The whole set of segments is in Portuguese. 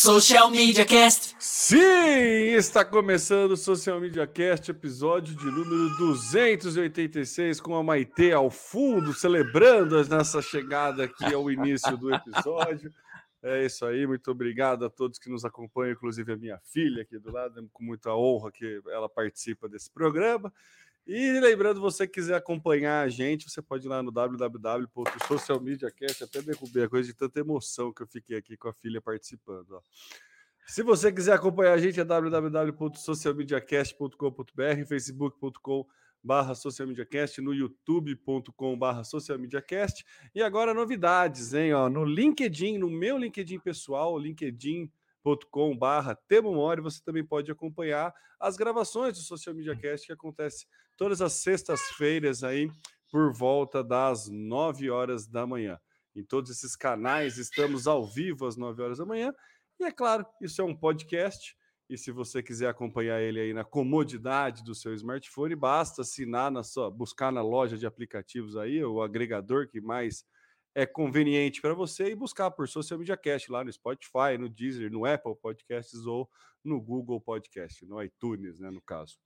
Social Media Cast. Sim, está começando o Social Media Cast, episódio de número 286, com a Maite ao fundo, celebrando a nossa chegada aqui ao início do episódio. É isso aí, muito obrigado a todos que nos acompanham, inclusive a minha filha aqui do lado, com muita honra que ela participa desse programa. E lembrando, você quiser acompanhar a gente, você pode ir lá no www.socialmediacast, até derrubei a coisa de tanta emoção que eu fiquei aqui com a filha participando. Ó. Se você quiser acompanhar a gente, é www.socialmediacast.com.br, facebook.com barra socialmediacast, no youtube.com barra socialmediacast. E agora novidades, hein? Ó, no LinkedIn, no meu LinkedIn pessoal, LinkedIn barra Temomori, você também pode acompanhar as gravações do Social Media Cast que acontece todas as sextas-feiras aí por volta das 9 horas da manhã. Em todos esses canais estamos ao vivo às 9 horas da manhã. E é claro, isso é um podcast. E se você quiser acompanhar ele aí na comodidade do seu smartphone, basta assinar na sua, buscar na loja de aplicativos aí, o agregador que mais é conveniente para você e buscar por Social Media Cast lá no Spotify, no Deezer, no Apple Podcasts ou no Google Podcast, no iTunes, né, no caso.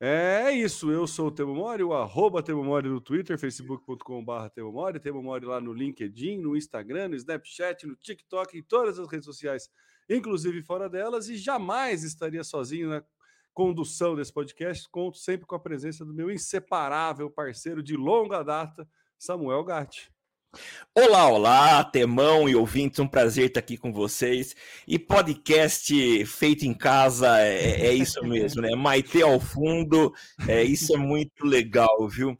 É isso, eu sou o Temo Mori, o arroba Temo Mori no Twitter, facebook.com.br Temo Mori, Temo Mori lá no LinkedIn, no Instagram, no Snapchat, no TikTok, em todas as redes sociais, inclusive fora delas, e jamais estaria sozinho na condução desse podcast, conto sempre com a presença do meu inseparável parceiro de longa data, Samuel Gatti. Olá, olá, Temão e ouvintes, um prazer estar aqui com vocês. E podcast feito em casa é, é isso mesmo, né? Maite ao fundo, é, isso é muito legal, viu?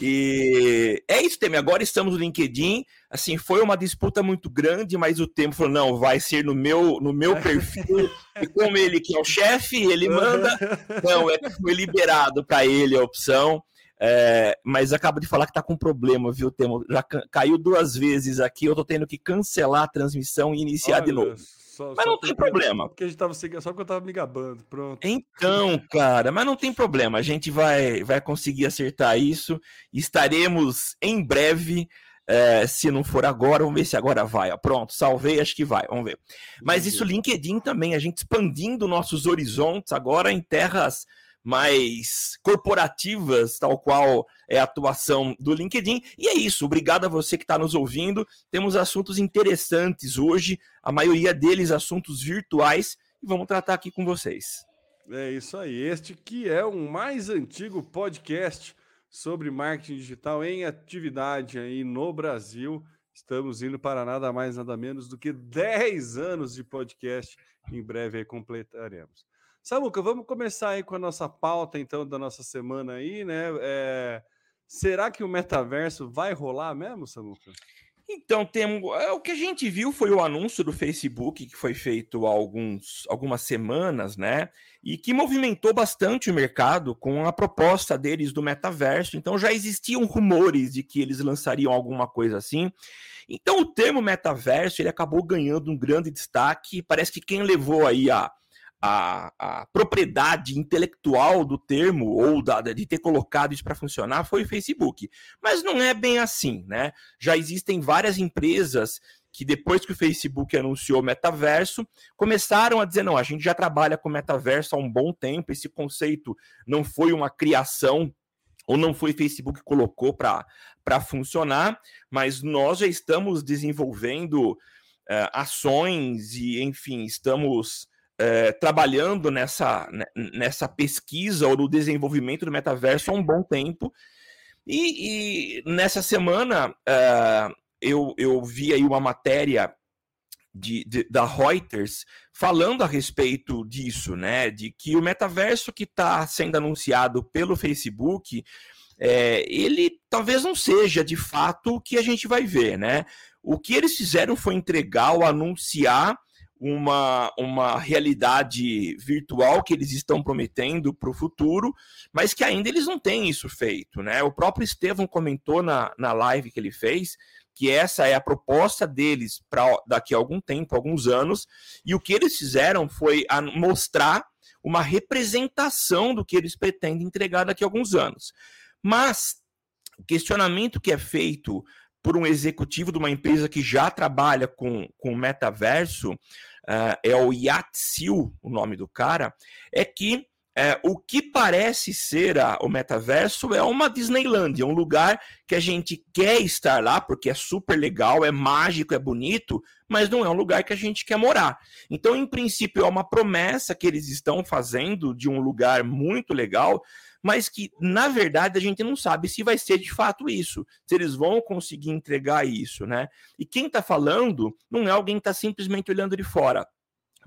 E é isso, Temer. Agora estamos no LinkedIn. Assim, foi uma disputa muito grande, mas o tempo falou: não, vai ser no meu, no meu perfil. e como ele que é o chefe, ele manda. Não, é, foi liberado para ele a opção. É, mas acaba de falar que tá com problema, viu, Temo? Já caiu duas vezes aqui, eu tô tendo que cancelar a transmissão e iniciar Olha, de novo. Só, mas só não tem problema. Porque a gente tava só porque eu tava me gabando, pronto. Então, cara, mas não tem problema. A gente vai, vai conseguir acertar isso. Estaremos em breve. É, se não for agora, vamos ver se agora vai. Pronto, salvei, acho que vai, vamos ver. Mas isso, LinkedIn também, a gente expandindo nossos horizontes agora em terras mais corporativas, tal qual é a atuação do LinkedIn. E é isso, obrigado a você que está nos ouvindo. Temos assuntos interessantes hoje, a maioria deles assuntos virtuais, e vamos tratar aqui com vocês. É isso aí, este que é o mais antigo podcast sobre marketing digital em atividade aí no Brasil. Estamos indo para nada mais, nada menos do que 10 anos de podcast. Em breve completaremos. Samuca, vamos começar aí com a nossa pauta, então, da nossa semana aí, né? É... Será que o metaverso vai rolar mesmo, Samuca? Então, tem, é, o que a gente viu foi o anúncio do Facebook, que foi feito há alguns, algumas semanas, né? E que movimentou bastante o mercado com a proposta deles do metaverso. Então, já existiam rumores de que eles lançariam alguma coisa assim. Então, o termo metaverso ele acabou ganhando um grande destaque. Parece que quem levou aí a a, a propriedade intelectual do termo ou da, de ter colocado isso para funcionar foi o Facebook. Mas não é bem assim, né? Já existem várias empresas que depois que o Facebook anunciou metaverso, começaram a dizer: não, a gente já trabalha com metaverso há um bom tempo, esse conceito não foi uma criação ou não foi Facebook que colocou para funcionar, mas nós já estamos desenvolvendo uh, ações e, enfim, estamos é, trabalhando nessa, né, nessa pesquisa ou no desenvolvimento do metaverso há um bom tempo. E, e nessa semana é, eu, eu vi aí uma matéria de, de, da Reuters falando a respeito disso, né? De que o metaverso que está sendo anunciado pelo Facebook, é, ele talvez não seja de fato o que a gente vai ver, né? O que eles fizeram foi entregar ou anunciar uma, uma realidade virtual que eles estão prometendo para o futuro, mas que ainda eles não têm isso feito. Né? O próprio Estevão comentou na, na live que ele fez que essa é a proposta deles para daqui a algum tempo, alguns anos, e o que eles fizeram foi mostrar uma representação do que eles pretendem entregar daqui a alguns anos. Mas o questionamento que é feito por um executivo de uma empresa que já trabalha com, com metaverso, uh, é o Yatsil, o nome do cara, é que é, o que parece ser a, o metaverso é uma Disneyland, é um lugar que a gente quer estar lá porque é super legal, é mágico, é bonito, mas não é um lugar que a gente quer morar. Então, em princípio, é uma promessa que eles estão fazendo de um lugar muito legal, mas que, na verdade, a gente não sabe se vai ser de fato isso, se eles vão conseguir entregar isso, né? E quem está falando não é alguém que está simplesmente olhando de fora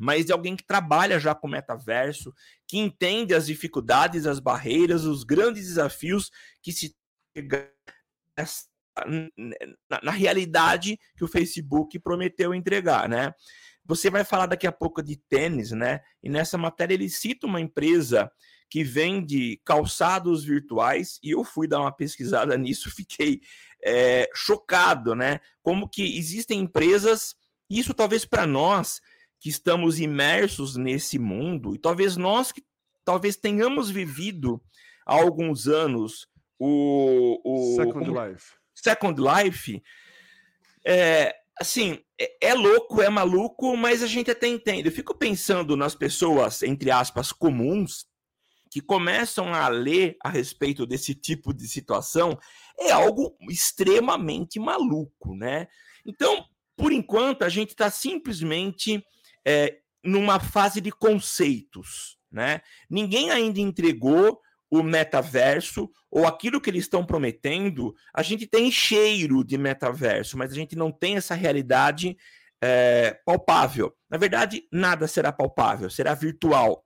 mas de alguém que trabalha já com metaverso, que entende as dificuldades, as barreiras, os grandes desafios que se na, na realidade que o Facebook prometeu entregar, né? Você vai falar daqui a pouco de tênis, né? E nessa matéria ele cita uma empresa que vende calçados virtuais e eu fui dar uma pesquisada nisso, fiquei é, chocado, né? Como que existem empresas, isso talvez para nós que estamos imersos nesse mundo, e talvez nós que talvez tenhamos vivido há alguns anos o, o Second como, Life. Second Life, é, assim, é, é, louco, é maluco, mas a gente até entende. Eu fico pensando nas pessoas, entre aspas, comuns, que começam a ler a respeito desse tipo de situação, é algo extremamente maluco, né? Então, por enquanto, a gente está simplesmente é, numa fase de conceitos, né? Ninguém ainda entregou o metaverso ou aquilo que eles estão prometendo. A gente tem cheiro de metaverso, mas a gente não tem essa realidade é, palpável. Na verdade, nada será palpável, será virtual.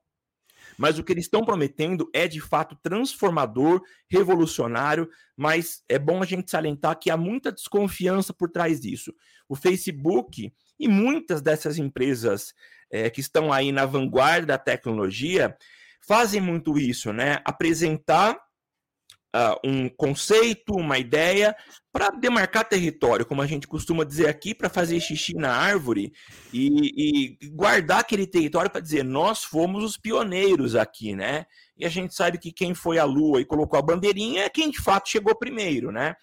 Mas o que eles estão prometendo é de fato transformador, revolucionário, mas é bom a gente salientar que há muita desconfiança por trás disso. O Facebook e muitas dessas empresas é, que estão aí na vanguarda da tecnologia fazem muito isso, né? Apresentar uh, um conceito, uma ideia, para demarcar território, como a gente costuma dizer aqui, para fazer xixi na árvore e, e guardar aquele território para dizer nós fomos os pioneiros aqui, né? E a gente sabe que quem foi à Lua e colocou a bandeirinha é quem de fato chegou primeiro, né?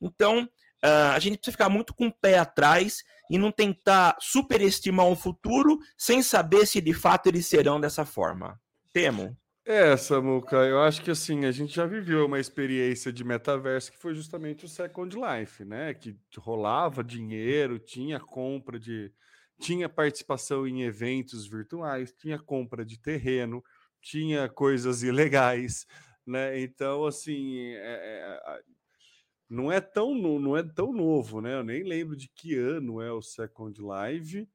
Então uh, a gente precisa ficar muito com o pé atrás e não tentar superestimar um futuro sem saber se de fato eles serão dessa forma. Temo. É, Samuca, eu acho que assim, a gente já viveu uma experiência de metaverso que foi justamente o Second Life, né? Que rolava dinheiro, tinha compra de. tinha participação em eventos virtuais, tinha compra de terreno, tinha coisas ilegais, né? Então, assim, é, é, não é tão não é tão novo, né? Eu nem lembro de que ano é o Second Life,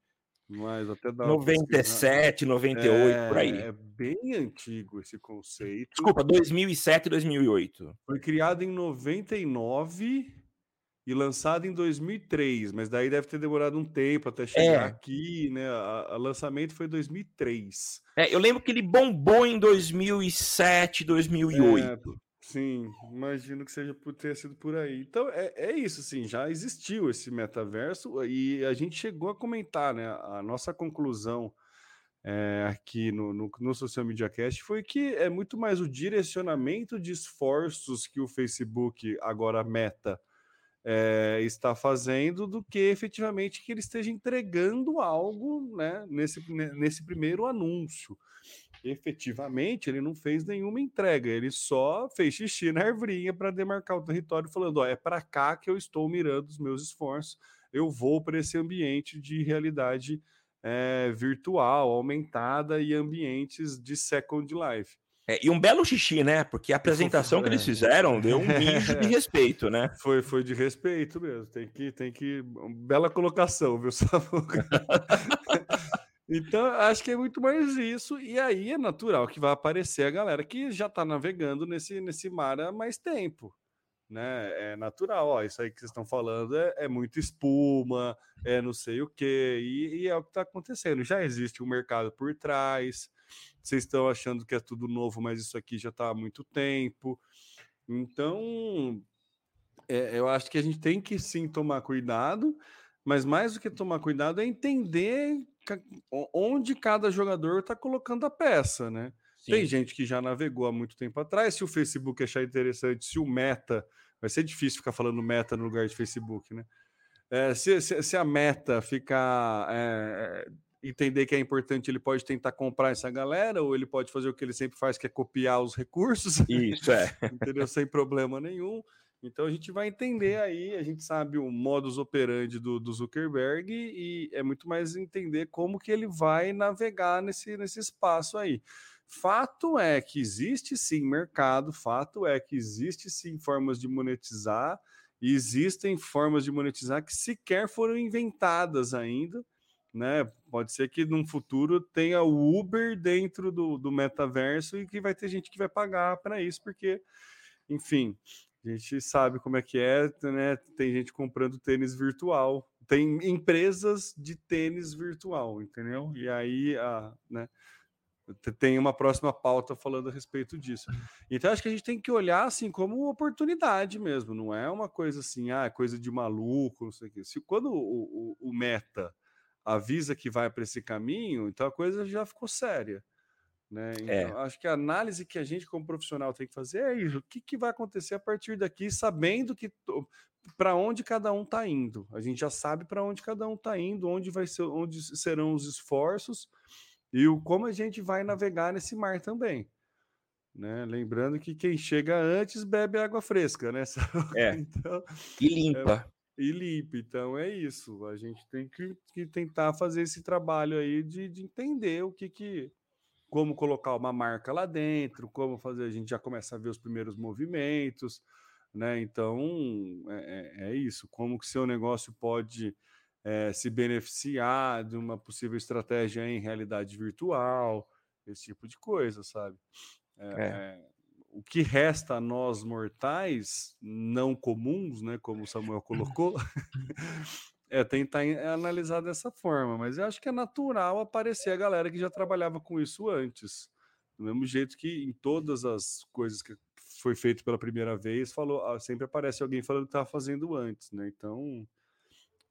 mas até da 97, 98 é, por aí. É bem antigo esse conceito. Desculpa, 2007, 2008. Foi criado em 99 e lançado em 2003, mas daí deve ter demorado um tempo até chegar é. aqui, né? O lançamento foi em 2003. É, eu lembro que ele bombou em 2007, 2008. Sim, imagino que seja por ter sido por aí. Então é, é isso, assim, já existiu esse metaverso e a gente chegou a comentar, né? A nossa conclusão é, aqui no, no, no Social Media Cast foi que é muito mais o direcionamento de esforços que o Facebook, agora Meta, é, está fazendo do que efetivamente que ele esteja entregando algo né, nesse, nesse primeiro anúncio efetivamente ele não fez nenhuma entrega, ele só fez xixi na arvrinha para demarcar o território, falando: ó, é para cá que eu estou mirando os meus esforços, eu vou para esse ambiente de realidade é, virtual, aumentada e ambientes de Second Life. É, e um belo xixi, né? Porque a apresentação que eles fizeram deu um mijo de respeito, né? Foi, foi de respeito mesmo. Tem que, tem que. Bela colocação, viu, Samuca? Então, acho que é muito mais isso. E aí é natural que vai aparecer a galera que já está navegando nesse, nesse mar há mais tempo. Né? É natural, ó, isso aí que vocês estão falando é, é muito espuma, é não sei o quê, e, e é o que está acontecendo. Já existe um mercado por trás, vocês estão achando que é tudo novo, mas isso aqui já está há muito tempo. Então, é, eu acho que a gente tem que sim tomar cuidado, mas mais do que tomar cuidado é entender onde cada jogador está colocando a peça, né? Sim. Tem gente que já navegou há muito tempo atrás. Se o Facebook achar interessante, se o meta. Vai ser difícil ficar falando meta no lugar de Facebook, né? É, se, se, se, a meta ficar é, entender que é importante, ele pode tentar comprar essa galera, ou ele pode fazer o que ele sempre faz, que é copiar os recursos. Isso, é. entendeu? Sem problema nenhum. Então a gente vai entender aí, a gente sabe o modus operandi do, do, Zuckerberg e é muito mais entender como que ele vai navegar nesse, nesse espaço aí. Fato é que existe sim mercado, fato é que existe sim formas de monetizar, e existem formas de monetizar que sequer foram inventadas ainda, né? Pode ser que num futuro tenha o Uber dentro do, do metaverso e que vai ter gente que vai pagar para isso, porque, enfim, a gente sabe como é que é, né? Tem gente comprando tênis virtual, tem empresas de tênis virtual, entendeu? E aí, a, né? Tem uma próxima pauta falando a respeito disso. Então, acho que a gente tem que olhar assim como oportunidade mesmo, não é uma coisa assim, ah, coisa de maluco, não sei o quê. Se quando o, o, o meta avisa que vai para esse caminho, então a coisa já ficou séria. Né? É. Então, é. acho que a análise que a gente, como profissional, tem que fazer é isso: o que, que vai acontecer a partir daqui, sabendo que para onde cada um está indo. A gente já sabe para onde cada um está indo, onde vai ser, onde serão os esforços e o como a gente vai navegar nesse mar também. Né? Lembrando que quem chega antes bebe água fresca, né? É. Então, e limpa. É, e limpa. Então é isso. A gente tem que, que tentar fazer esse trabalho aí de, de entender o que, que como colocar uma marca lá dentro, como fazer, a gente já começa a ver os primeiros movimentos, né? Então é, é, é isso, como que seu negócio pode é, se beneficiar de uma possível estratégia em realidade virtual, esse tipo de coisa, sabe? É, é. é o que resta a nós mortais não comuns, né? Como o Samuel colocou, É, tentar analisar dessa forma, mas eu acho que é natural aparecer a galera que já trabalhava com isso antes. Do mesmo jeito que em todas as coisas que foi feito pela primeira vez, falou, ah, sempre aparece alguém falando que estava fazendo antes, né? Então,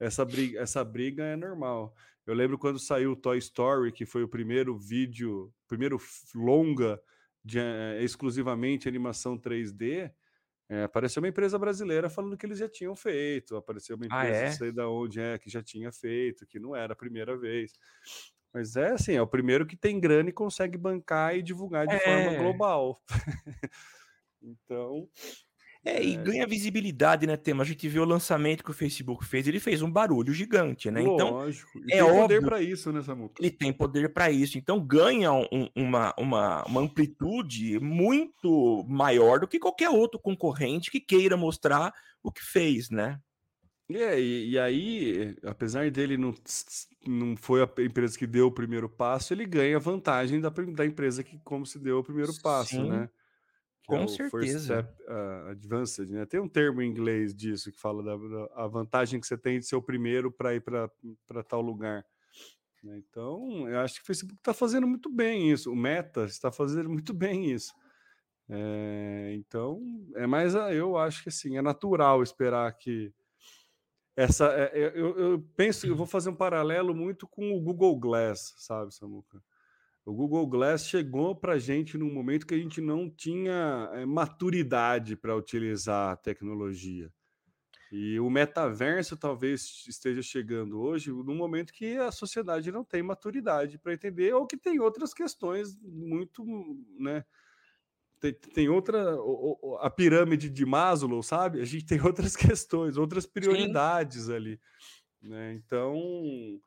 essa briga, essa briga é normal. Eu lembro quando saiu o Toy Story, que foi o primeiro vídeo, primeiro longa de, é, exclusivamente animação 3D, é, apareceu uma empresa brasileira falando que eles já tinham feito, apareceu uma ah, empresa, ah, é? não sei da onde é, que já tinha feito, que não era a primeira vez. Mas é assim, é o primeiro que tem grana e consegue bancar e divulgar de é. forma global. então, é, e é. ganha visibilidade, né, Tema? A gente vê o lançamento que o Facebook fez, ele fez um barulho gigante, né? Então, Lógico. Então, é tem óbvio, poder para isso, né, Samuca? Ele tem poder para isso. Então, ganha um, uma, uma, uma amplitude muito maior do que qualquer outro concorrente que queira mostrar o que fez, né? É, e, e, aí, apesar dele não, não foi a empresa que deu o primeiro passo, ele ganha vantagem da, da empresa que como se deu o primeiro passo, Sim. né? Com é certeza. Step, uh, advanced, né? Tem um termo em inglês disso que fala da, da a vantagem que você tem de ser o primeiro para ir para tal lugar. Né? Então, eu acho que o Facebook está fazendo muito bem isso. O Meta está fazendo muito bem isso. É, então, é mais eu acho que assim, é natural esperar que essa. É, eu, eu penso, eu vou fazer um paralelo muito com o Google Glass, sabe, Samuca? O Google Glass chegou para a gente num momento que a gente não tinha é, maturidade para utilizar a tecnologia. E o metaverso talvez esteja chegando hoje num momento que a sociedade não tem maturidade para entender, ou que tem outras questões muito, né? Tem, tem outra. A pirâmide de Maslow, sabe? A gente tem outras questões, outras prioridades Sim. ali. Né? Então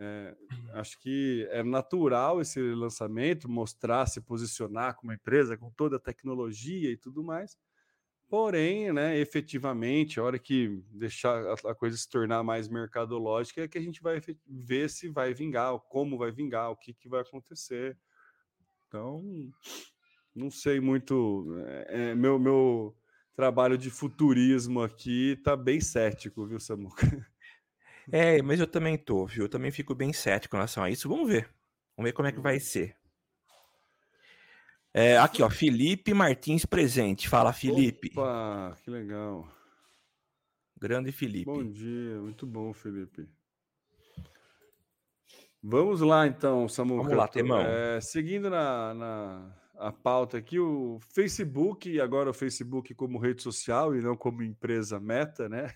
é, acho que é natural esse lançamento, mostrar, se posicionar como empresa com toda a tecnologia e tudo mais. Porém, né, efetivamente, a hora que deixar a coisa se tornar mais mercadológica é que a gente vai ver se vai vingar, como vai vingar, o que, que vai acontecer. Então, não sei muito. É, é meu, meu trabalho de futurismo aqui está bem cético, viu, Samuca? É, mas eu também tô, viu? Eu também fico bem cético com relação a isso. Vamos ver. Vamos ver como é que vai ser. É, aqui, ó, Felipe Martins presente. Fala, Felipe. Opa, que legal. Grande Felipe. Bom dia, muito bom, Felipe. Vamos lá, então, Samuel. Vamos lá, Temão. É, seguindo na, na a pauta aqui, o Facebook, agora o Facebook como rede social e não como empresa meta, né?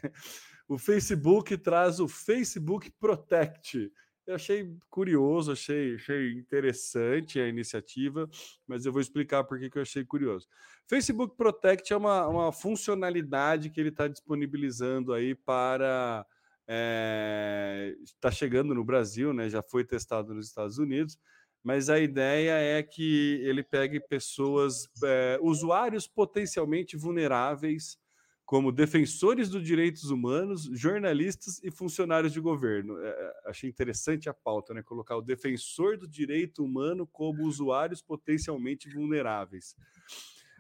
O Facebook traz o Facebook Protect. Eu achei curioso, achei, achei interessante a iniciativa, mas eu vou explicar por que, eu achei curioso. Facebook Protect é uma, uma funcionalidade que ele está disponibilizando aí para. Está eh, é, chegando no Brasil, né? Já foi testado nos Estados Unidos, mas a ideia é que ele pegue pessoas, é, usuários potencialmente vulneráveis como defensores dos direitos humanos, jornalistas e funcionários de governo. É, é, achei interessante a pauta, né? Colocar o defensor do direito humano como usuários potencialmente vulneráveis.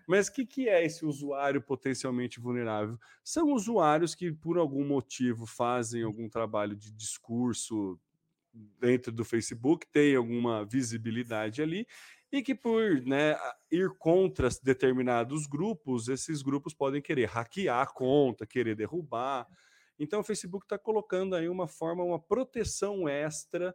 Mas o que, que é esse usuário potencialmente vulnerável? São usuários que, por algum motivo, fazem algum trabalho de discurso dentro do Facebook, tem alguma visibilidade ali e que por né, ir contra determinados grupos, esses grupos podem querer hackear a conta, querer derrubar. Então o Facebook está colocando aí uma forma, uma proteção extra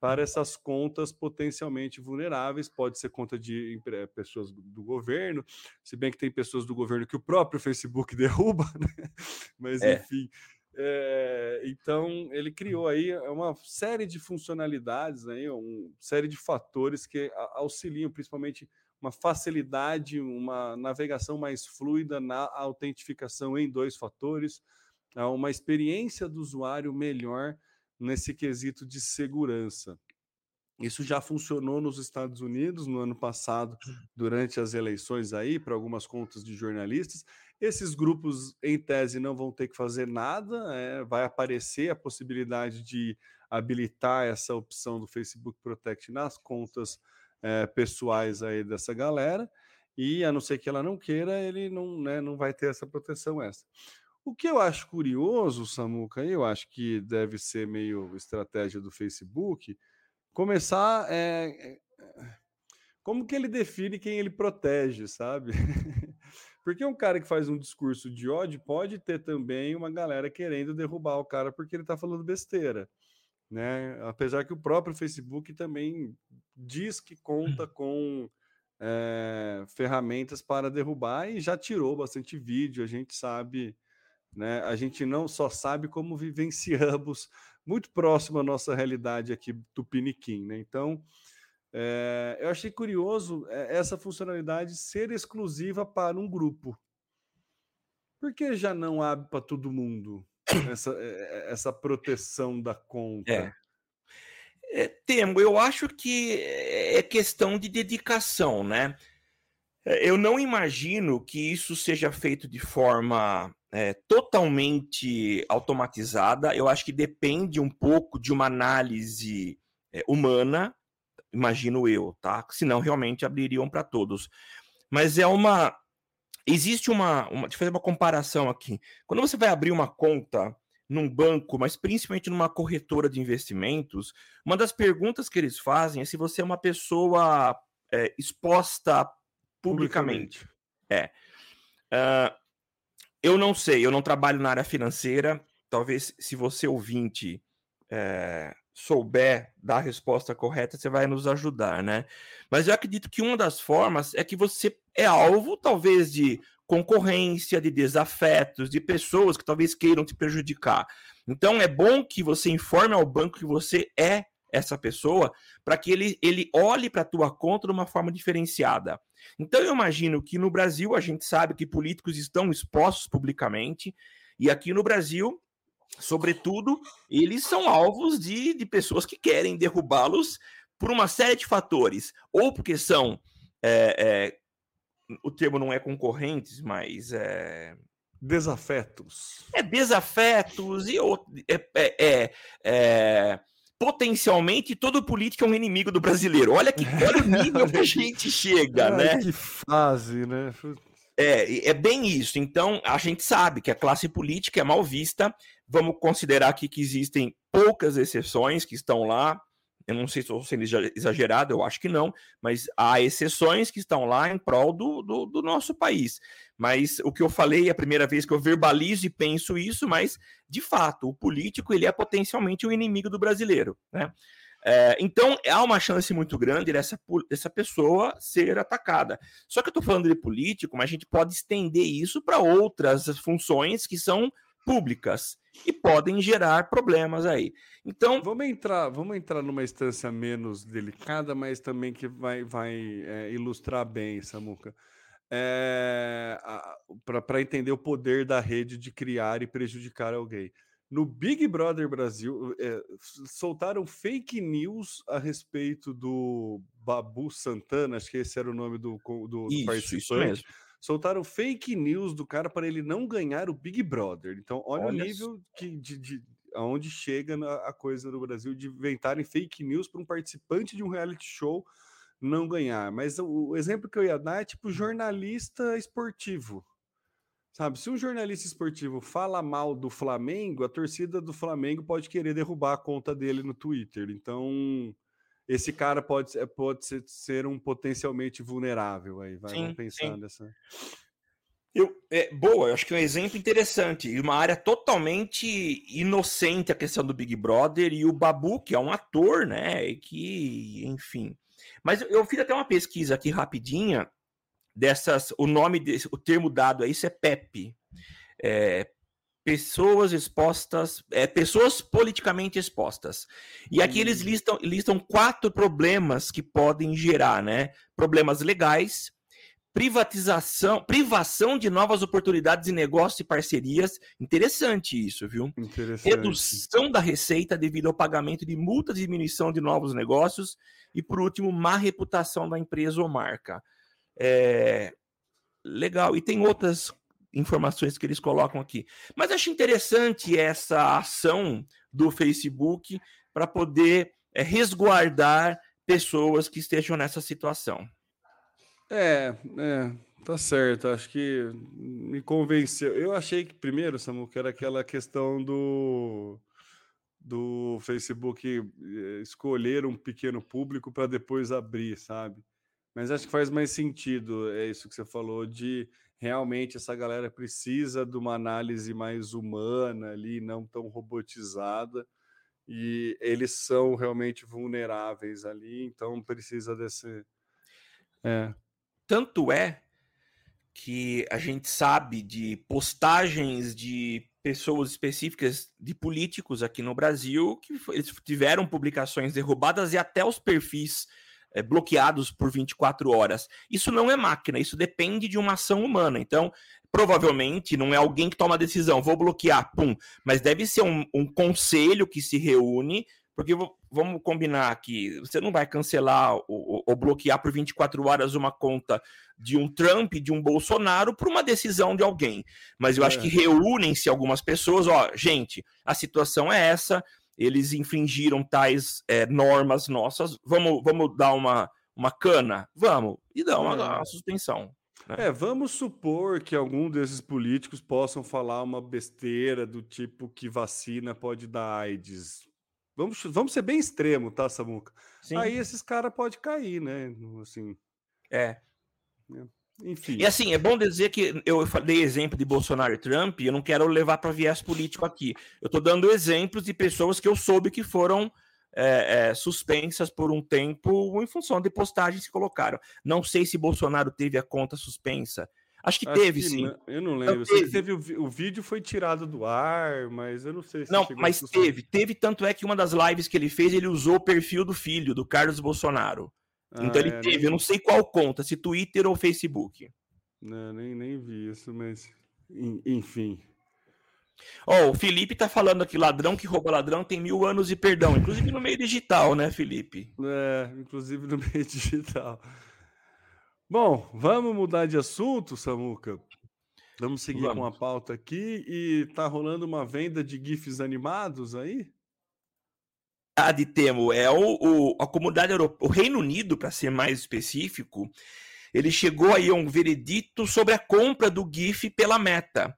para essas contas potencialmente vulneráveis. Pode ser conta de pessoas do governo, se bem que tem pessoas do governo que o próprio Facebook derruba, né? mas é. enfim. É, então ele criou aí uma série de funcionalidades, aí, uma série de fatores que auxiliam principalmente uma facilidade, uma navegação mais fluida na autentificação em dois fatores, uma experiência do usuário melhor nesse quesito de segurança. Isso já funcionou nos Estados Unidos no ano passado, durante as eleições aí, para algumas contas de jornalistas, esses grupos, em tese, não vão ter que fazer nada, é, vai aparecer a possibilidade de habilitar essa opção do Facebook Protect nas contas é, pessoais aí dessa galera, e a não ser que ela não queira, ele não, né, não vai ter essa proteção extra. O que eu acho curioso, Samuca, eu acho que deve ser meio estratégia do Facebook, começar é, como que ele define quem ele protege, sabe? Porque um cara que faz um discurso de ódio pode ter também uma galera querendo derrubar o cara porque ele está falando besteira. Né? Apesar que o próprio Facebook também diz que conta com é, ferramentas para derrubar e já tirou bastante vídeo, a gente sabe, né? A gente não só sabe como vivenciamos muito próximo à nossa realidade aqui Tupiniquim, né? Então, é, eu achei curioso é, essa funcionalidade ser exclusiva para um grupo. Por que já não abre para todo mundo essa, é, essa proteção da conta? É. É, Temo, eu acho que é questão de dedicação, né? Eu não imagino que isso seja feito de forma é, totalmente automatizada. Eu acho que depende um pouco de uma análise é, humana imagino eu, tá? Senão realmente abririam para todos. Mas é uma. Existe uma, uma. Deixa eu fazer uma comparação aqui. Quando você vai abrir uma conta num banco, mas principalmente numa corretora de investimentos, uma das perguntas que eles fazem é se você é uma pessoa é, exposta publicamente. publicamente. É. Uh, eu não sei, eu não trabalho na área financeira. Talvez se você ouvinte é, souber dar a resposta correta, você vai nos ajudar, né? Mas eu acredito que uma das formas é que você é alvo, talvez, de concorrência, de desafetos, de pessoas que talvez queiram te prejudicar. Então é bom que você informe ao banco que você é essa pessoa para que ele, ele olhe para a tua conta de uma forma diferenciada. Então eu imagino que no Brasil a gente sabe que políticos estão expostos publicamente e aqui no Brasil sobretudo, eles são alvos de, de pessoas que querem derrubá-los por uma série de fatores, ou porque são é, é, o termo não é concorrentes, mas é desafetos. É desafetos e é, é, é, é, potencialmente todo político é um inimigo do brasileiro. Olha que olha o nível que a gente chega, Ai, né? Que fase, né? É, é bem isso. Então, a gente sabe que a classe política é mal vista. Vamos considerar aqui que existem poucas exceções que estão lá. Eu não sei se estou sendo exagerado, eu acho que não, mas há exceções que estão lá em prol do, do, do nosso país. Mas o que eu falei é a primeira vez que eu verbalizo e penso isso, mas de fato, o político ele é potencialmente o inimigo do brasileiro. Né? É, então, há uma chance muito grande dessa, dessa pessoa ser atacada. Só que eu estou falando de político, mas a gente pode estender isso para outras funções que são públicas. E podem gerar problemas aí. Então, vamos entrar, vamos entrar numa instância menos delicada, mas também que vai, vai é, ilustrar bem, Samuca. É, para entender o poder da rede de criar e prejudicar alguém. No Big Brother Brasil, é, soltaram fake news a respeito do Babu Santana, acho que esse era o nome do, do, isso, participante. Isso mesmo. Soltaram fake news do cara para ele não ganhar o Big Brother. Então, olha, olha o nível que, de, de aonde chega a coisa no Brasil de inventarem fake news para um participante de um reality show não ganhar. Mas o, o exemplo que eu ia dar é tipo jornalista esportivo Sabe, se um jornalista esportivo fala mal do Flamengo, a torcida do Flamengo pode querer derrubar a conta dele no Twitter. Então, esse cara pode, pode ser, ser um potencialmente vulnerável aí. Vai, sim, pensar sim. nessa. Eu, é, boa, eu acho que é um exemplo interessante. E uma área totalmente inocente a questão do Big Brother e o Babu, que é um ator, né? E que, enfim. Mas eu fiz até uma pesquisa aqui rapidinha dessas, o nome, desse, o termo dado a isso é PEP, é, pessoas expostas, é, pessoas politicamente expostas. E aqui eles hum. listam, listam quatro problemas que podem gerar, né? Problemas legais, privatização, privação de novas oportunidades de negócio e parcerias. Interessante isso, viu? Interessante. Redução da receita devido ao pagamento de multas e diminuição de novos negócios. E, por último, má reputação da empresa ou marca. É, legal. E tem outras informações que eles colocam aqui. Mas acho interessante essa ação do Facebook para poder é, resguardar pessoas que estejam nessa situação. É, é, tá certo. Acho que me convenceu. Eu achei que primeiro, Samu, que era aquela questão do do Facebook eh, escolher um pequeno público para depois abrir, sabe? Mas acho que faz mais sentido, é isso que você falou, de realmente essa galera precisa de uma análise mais humana ali, não tão robotizada, e eles são realmente vulneráveis ali, então precisa desse. É. Tanto é que a gente sabe de postagens de pessoas específicas de políticos aqui no Brasil que eles tiveram publicações derrubadas e até os perfis é, bloqueados por 24 horas. Isso não é máquina, isso depende de uma ação humana. Então, provavelmente não é alguém que toma a decisão, vou bloquear, pum, mas deve ser um, um conselho que se reúne, porque vamos combinar aqui, você não vai cancelar ou, ou, bloquear por 24 horas uma conta de um Trump, de um Bolsonaro, por uma decisão de alguém. Mas eu é. acho que reúnem-se algumas pessoas, ó, gente, a situação é essa, eles infringiram tais é, normas nossas, vamos, vamos dar uma, uma cana? Vamos, e dar uma, uma suspensão. Né? É, vamos supor que algum desses políticos possam falar uma besteira do tipo que vacina pode dar AIDS. Vamos, vamos ser bem extremo, tá, Samuca? Sim. Aí esses caras podem cair, né? Assim. É. é. Enfim. E assim, é bom dizer que eu dei exemplo de Bolsonaro e Trump, e eu não quero levar para viés político aqui. Eu estou dando exemplos de pessoas que eu soube que foram é, é, suspensas por um tempo em função de postagens que colocaram. Não sei se Bolsonaro teve a conta suspensa. Acho que Acho teve, que sim. Não, eu não lembro. Não, teve. teve o, o, vídeo foi tirado do ar, mas eu não sei se. Não, mas teve. Teve, tanto é que uma das lives que ele fez, ele usou o perfil do filho, do Carlos Bolsonaro. Ah, então ele é, teve, nem... eu não sei qual conta, se Twitter ou Facebook. Não, nem, nem vi isso, mas enfim. Ó, oh, o Felipe tá falando aqui, ladrão que rouba ladrão tem mil anos de perdão, inclusive no meio digital, né, Felipe? É, inclusive no meio digital. Bom, vamos mudar de assunto, Samuca. Vamos seguir vamos. com a pauta aqui e tá rolando uma venda de GIFs animados aí? De Temo é o, o, a comunidade europeia, o Reino Unido, para ser mais específico, ele chegou aí a um veredito sobre a compra do GIF pela Meta.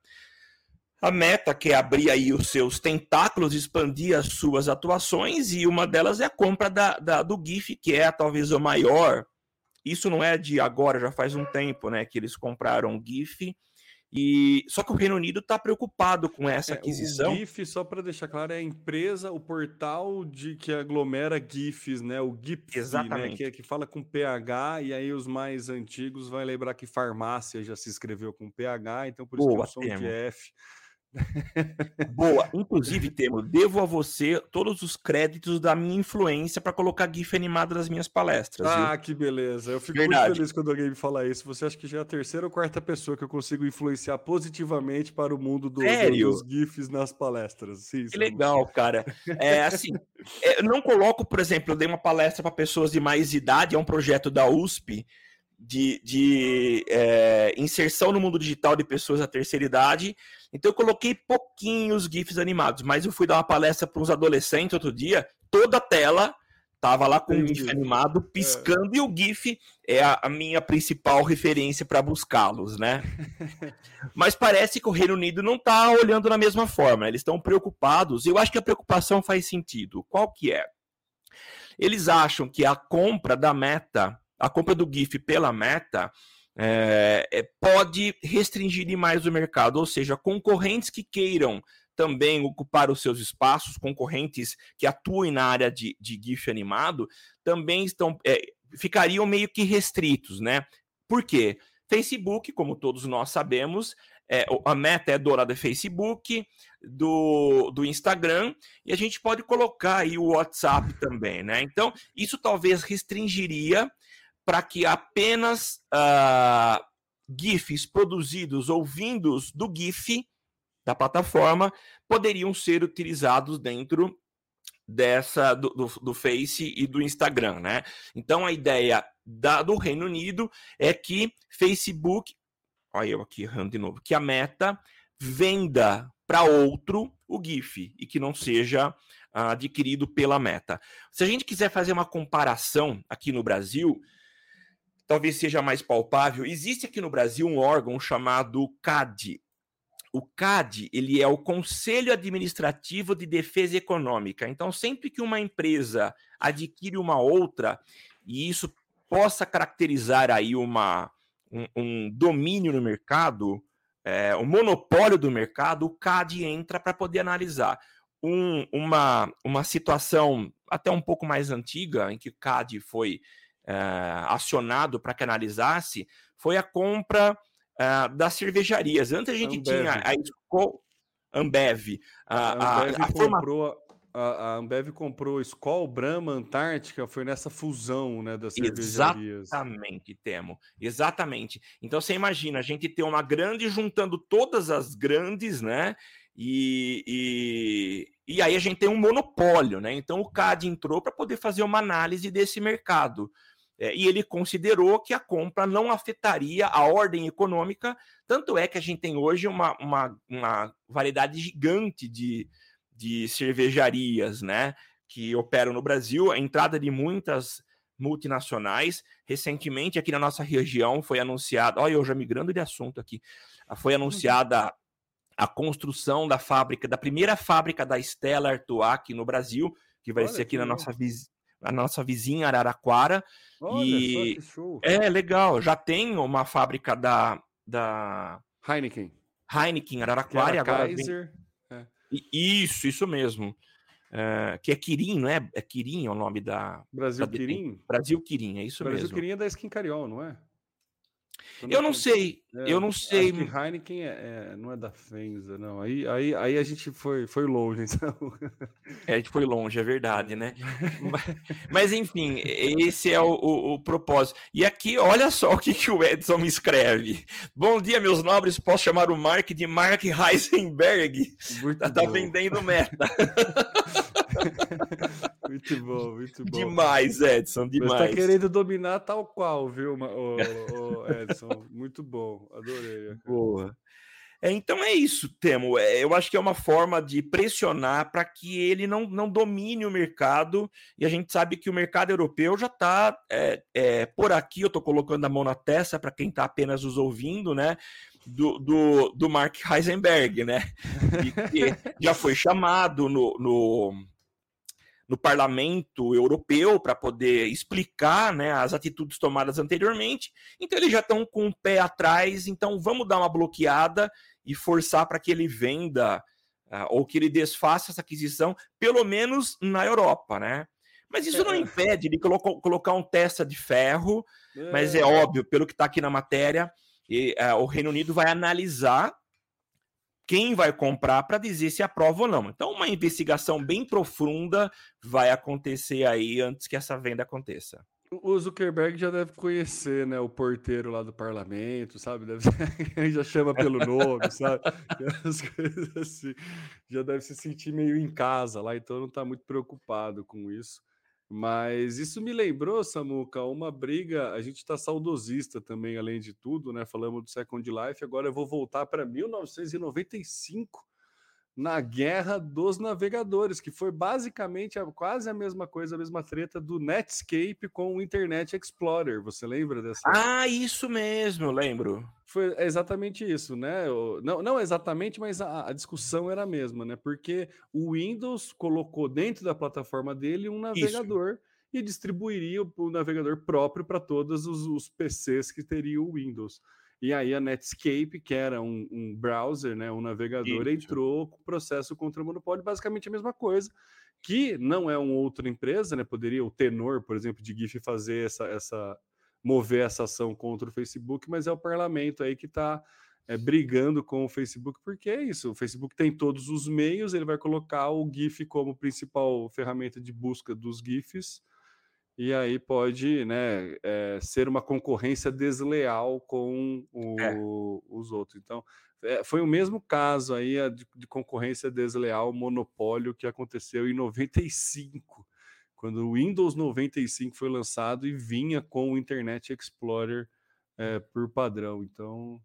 A Meta quer abrir aí os seus tentáculos, expandir as suas atuações, e uma delas é a compra da, da, do GIF, que é talvez o maior. Isso não é de agora, já faz um tempo, né, que eles compraram o GIF e só que o Reino Unido está preocupado com essa aquisição. É, o GIF, só para deixar claro, é a empresa, o portal de que aglomera GIFs, né? O GIF, Exatamente. Né? Que, que fala com PH, e aí os mais antigos vai lembrar que farmácia já se escreveu com PH, então por isso Boa, que é o som de F Boa. Inclusive, Temo, devo a você todos os créditos da minha influência para colocar GIF animado nas minhas palestras. Ah, viu? que beleza. Eu fico Verdade. muito feliz quando alguém me fala isso. Você acha que já é a terceira ou quarta pessoa que eu consigo influenciar positivamente para o mundo do, do, dos GIFs nas palestras. Sim, que legal, cara. É assim, é, eu não coloco, por exemplo, eu dei uma palestra para pessoas de mais idade, é um projeto da USP de, de é, inserção no mundo digital de pessoas da terceira idade. Então eu coloquei pouquinhos GIFs animados, mas eu fui dar uma palestra para uns adolescentes outro dia, toda a tela tava lá com o GIF animado piscando é. e o GIF é a, a minha principal referência para buscá-los, né? Mas parece que o Reino Unido não está olhando da mesma forma, eles estão preocupados. Eu acho que a preocupação faz sentido. Qual que é? Eles acham que a compra da Meta a compra do GIF pela Meta é, é, pode restringir demais o mercado, ou seja, concorrentes que queiram também ocupar os seus espaços, concorrentes que atuem na área de, de GIF animado, também estão é, ficariam meio que restritos, né? Por quê? Facebook, como todos nós sabemos, é, a meta é dona do Facebook, do, do Instagram, e a gente pode colocar aí o WhatsApp também, né? Então, isso talvez restringiria para que apenas uh, GIFs produzidos ou vindos do GIF da plataforma poderiam ser utilizados dentro dessa do, do, do, Face e do Instagram, né? Então a ideia da, do Reino Unido é que Facebook, olha eu aqui errando de novo, que a Meta venda para outro o GIF e que não seja uh, adquirido pela Meta. Se a gente quiser fazer uma comparação aqui no Brasil, talvez seja mais palpável. Existe aqui no Brasil um órgão chamado CAD. O CAD, ele é o Conselho Administrativo de Defesa Econômica. Então, sempre que uma empresa adquire uma outra, e isso possa caracterizar aí uma, um, um domínio no mercado, é, um monopólio do mercado, o CAD entra para poder analisar. Um, uma, uma situação até um pouco mais antiga, em que o CAD foi uh, acionado para que analisasse foi a compra uh, das cervejarias. Antes a gente Ambev. tinha a Skol, Ambev. A, a, Ambev a, a comprou, a, Ambev comprou Skol, Brahma, Antártica, foi nessa fusão né, das cervejarias. Exatamente, Temo. Exatamente. Então você imagina, a gente ter uma grande juntando todas as grandes, né? E, e, e aí a gente tem um monopólio, né? Então o CAD entrou para poder fazer uma análise desse mercado. É, e ele considerou que a compra não afetaria a ordem econômica, tanto é que a gente tem hoje uma, uma, uma variedade gigante de, de cervejarias, né, que operam no Brasil, a entrada de muitas multinacionais. Recentemente, aqui na nossa região, foi anunciado, olha, eu já migrando de assunto aqui, foi anunciada a construção da fábrica, da primeira fábrica da Stella Artois aqui no Brasil, que vai olha, ser aqui na nossa, a nossa vizinha Araraquara. Olha, e é legal, já tem uma fábrica da, da Heineken. Heineken Araraquara, agora Kaiser. Vem... É. Isso, isso mesmo. É, que é Kirin, não é? É Kirin é o nome da. Brasil da... Kirin? Brasil Kirin, é isso Brasil mesmo. Brasil Kirin é da Skin Cariol, não é? Eu não sei, é, eu não sei. Acho que Heineken é, é, não é da Fenza, não. Aí, aí, aí a gente foi, foi longe, então. É, a gente foi longe, é verdade, né? Mas, enfim, esse é o, o, o, propósito. E aqui, olha só o que, que o Edson me escreve. Bom dia, meus nobres. Posso chamar o Mark de Mark Heisenberg? Muito tá, tá vendendo meta. muito bom, muito bom. Demais, Edson, demais. Você tá querendo dominar tal qual, viu, o, Edson? Muito bom, adorei. Boa. É, então é isso, Temo. É, eu acho que é uma forma de pressionar para que ele não, não domine o mercado. E a gente sabe que o mercado europeu já está é, é, por aqui. Eu estou colocando a mão na testa para quem está apenas nos ouvindo, né? Do, do, do Mark Heisenberg, né? que já foi chamado no, no no parlamento europeu para poder explicar né, as atitudes tomadas anteriormente. Então eles já estão com o pé atrás, então vamos dar uma bloqueada e forçar para que ele venda uh, ou que ele desfaça essa aquisição, pelo menos na Europa, né? Mas isso não é. impede de colo colocar um testa de ferro, é. mas é óbvio, pelo que está aqui na matéria, e, uh, o Reino Unido vai analisar quem vai comprar para dizer se aprova ou não. Então, uma investigação bem profunda vai acontecer aí antes que essa venda aconteça. O Zuckerberg já deve conhecer, né, o porteiro lá do parlamento, sabe? Deve... já chama pelo nome, sabe? As coisas assim. Já deve se sentir meio em casa lá, então não está muito preocupado com isso. Mas isso me lembrou, Samuca, uma briga. A gente está saudosista também, além de tudo, né? Falamos do Second Life. Agora eu vou voltar para 1995 na Guerra dos Navegadores, que foi basicamente a, quase a mesma coisa, a mesma treta do Netscape com o Internet Explorer. Você lembra dessa? Ah, isso mesmo, lembro. Foi exatamente isso, né? Não, não exatamente, mas a, a discussão era a mesma, né? Porque o Windows colocou dentro da plataforma dele um navegador. Isso e distribuiria o, navegador próprio para todos os, os, PCs que teriam o Windows. E aí a Netscape, que era um, um browser, né, um navegador, Isso. entrou com processo contra o monopólio, basicamente a mesma coisa, que não é uma outra empresa, né? Poderia o Tenor, por exemplo, de GIF fazer essa, essa mover essa ação contra o Facebook, mas é o parlamento aí que está é, brigando com o Facebook, porque é isso. O Facebook tem todos os meios, ele vai colocar o GIF como principal ferramenta de busca dos GIFs e aí pode né, é, ser uma concorrência desleal com o, é. os outros. Então, é, foi o mesmo caso aí de, de, concorrência desleal, monopólio, que aconteceu em 95, quando o Windows 95 foi lançado e vinha com o Internet Explorer é, por padrão. Então,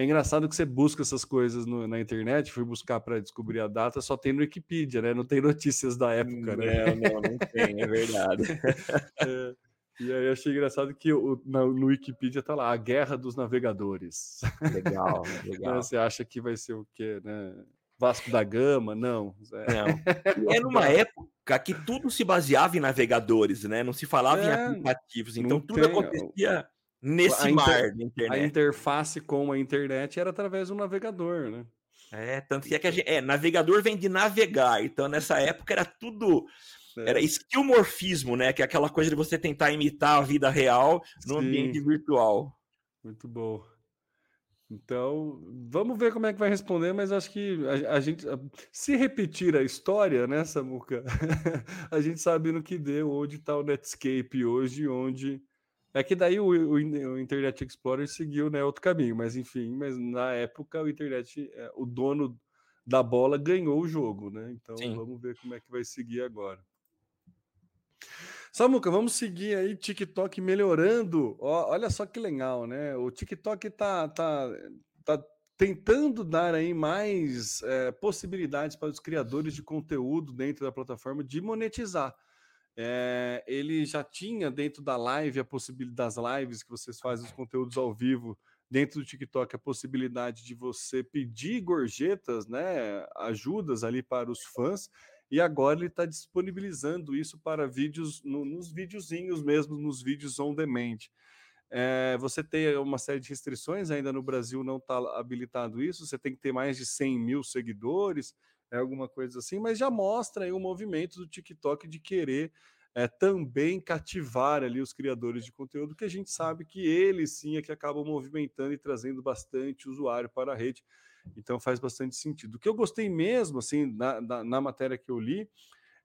é engraçado que você busca essas coisas no, na internet, fui buscar para descobrir a data, só tem no Wikipedia, né? Não tem notícias da época, né? Não, não, não tem, é verdade. é, e aí achei engraçado que o, no, no Wikipedia tá lá, a Guerra dos Navegadores. Legal, legal. você acha que vai ser o quê, né? Vasco da Gama? Não. É. Não. É numa época que tudo se baseava em navegadores, né? Não se falava é, em aplicativos, então tudo tem, acontecia nesse a mar inter, da internet. A interface com a internet era através do navegador, né? É, tanto que é que a gente. É, navegador vem de navegar, então nessa época era tudo. É. Era esquilmorfismo, né? Que é aquela coisa de você tentar imitar a vida real no Sim. ambiente virtual. Muito bom. Então, vamos ver como é que vai responder, mas acho que a, a gente, se repetir a história, né, Samuca, a gente sabe no que deu, onde está o Netscape hoje, onde é que daí o, o, o, Internet Explorer seguiu né, outro caminho, mas enfim, mas na época o Internet, é, o dono da bola ganhou o jogo, né? Então Sim. vamos ver como é que vai seguir agora. Samuca, vamos seguir aí TikTok melhorando. Ó, olha só que legal, né? O TikTok tá, tá, tá tentando dar aí mais é, possibilidades para os criadores de conteúdo dentro da plataforma de monetizar. É, ele já tinha dentro da live a possibilidade das lives que vocês fazem os conteúdos ao vivo dentro do TikTok a possibilidade de você pedir gorjetas, né, ajudas ali para os fãs. E agora ele está disponibilizando isso para vídeos no, nos videozinhos mesmo, nos vídeos on demand. É, você tem uma série de restrições, ainda no Brasil não está habilitado isso. Você tem que ter mais de 100 mil seguidores é alguma coisa assim, mas já mostra aí o movimento do TikTok de querer é, também cativar ali os criadores de conteúdo, que a gente sabe que eles sim é que acabam movimentando e trazendo bastante usuário para a rede. Então faz bastante sentido. O que eu gostei mesmo, assim, na, na, na matéria que eu li,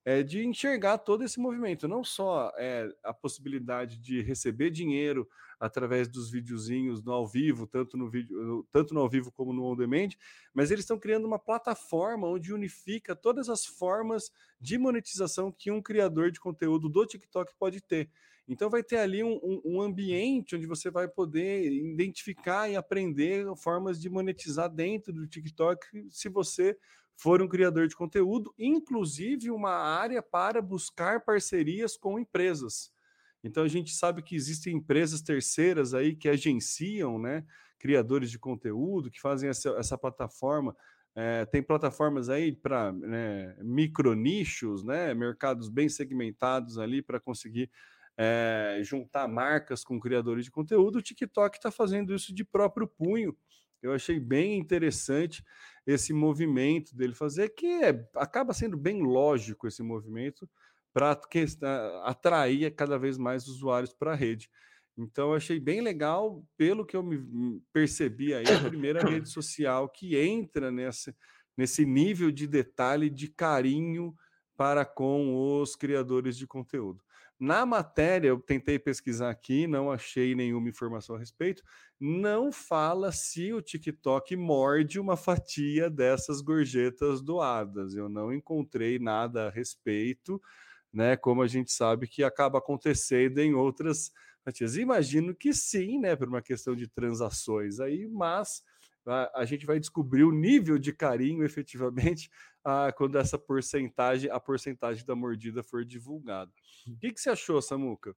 é de enxergar todo esse movimento, não só é, a possibilidade de receber dinheiro através dos videozinhos no ao vivo, tanto no vídeo, tanto no ao vivo como no on demand, mas eles estão criando uma plataforma onde unifica todas as formas de monetização que um criador de conteúdo do TikTok pode ter. Então vai ter ali um, um, ambiente onde você vai poder identificar e aprender formas de monetizar dentro do TikTok se você for um criador de conteúdo, inclusive uma área para buscar parcerias com empresas. Então a gente sabe que existem empresas terceiras aí que agenciam, né, criadores de conteúdo, que fazem essa, essa plataforma. É, tem plataformas aí para né, micronichos, né, mercados bem segmentados ali para conseguir é, juntar marcas com criadores de conteúdo. O TikTok está fazendo isso de próprio punho. Eu achei bem interessante esse movimento dele fazer, que é, acaba sendo bem lógico esse movimento para atrair cada vez mais usuários para a rede. Então, eu achei bem legal, pelo que eu me percebi aí, a primeira rede social que entra nesse, nesse nível de detalhe, de carinho para com os criadores de conteúdo. Na matéria, eu tentei pesquisar aqui, não achei nenhuma informação a respeito. Não fala se o TikTok morde uma fatia dessas gorjetas doadas. Eu não encontrei nada a respeito, né? Como a gente sabe que acaba acontecendo em outras fatias. Imagino que sim, né? Por uma questão de transações aí, mas a, gente vai descobrir o nível de carinho efetivamente quando essa porcentagem, a porcentagem da mordida for divulgada. O que, que você achou, Samuca?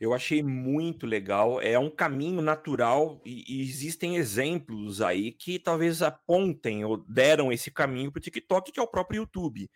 Eu achei muito legal. É um caminho natural e, e, existem exemplos aí que talvez apontem ou deram esse caminho para o TikTok, que é o próprio YouTube,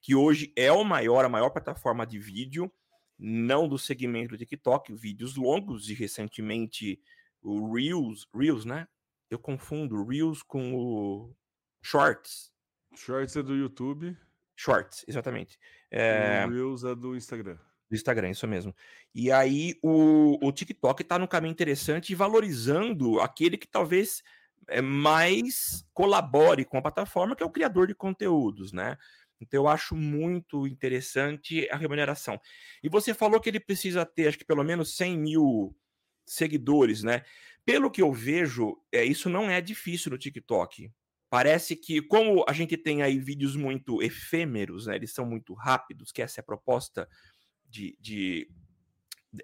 que hoje é o maior, a maior plataforma de vídeo, não do segmento do TikTok, vídeos longos e recentemente o Reels, Reels, né? Eu confundo Reels com o Shorts. Shorts é do YouTube. Shorts, exatamente. É... O Reels é do Instagram. Do Instagram, isso mesmo. E aí o, o TikTok está no caminho interessante e valorizando aquele que talvez é, mais colabore com a plataforma, que é o criador de conteúdos, né? Então eu acho muito interessante a remuneração. E você falou que ele precisa ter, acho que pelo menos 100 mil seguidores, né? Pelo que eu vejo, é, isso não é difícil no TikTok. Parece que, como a gente tem aí vídeos muito efêmeros, né, eles são muito rápidos, que essa é a proposta de, de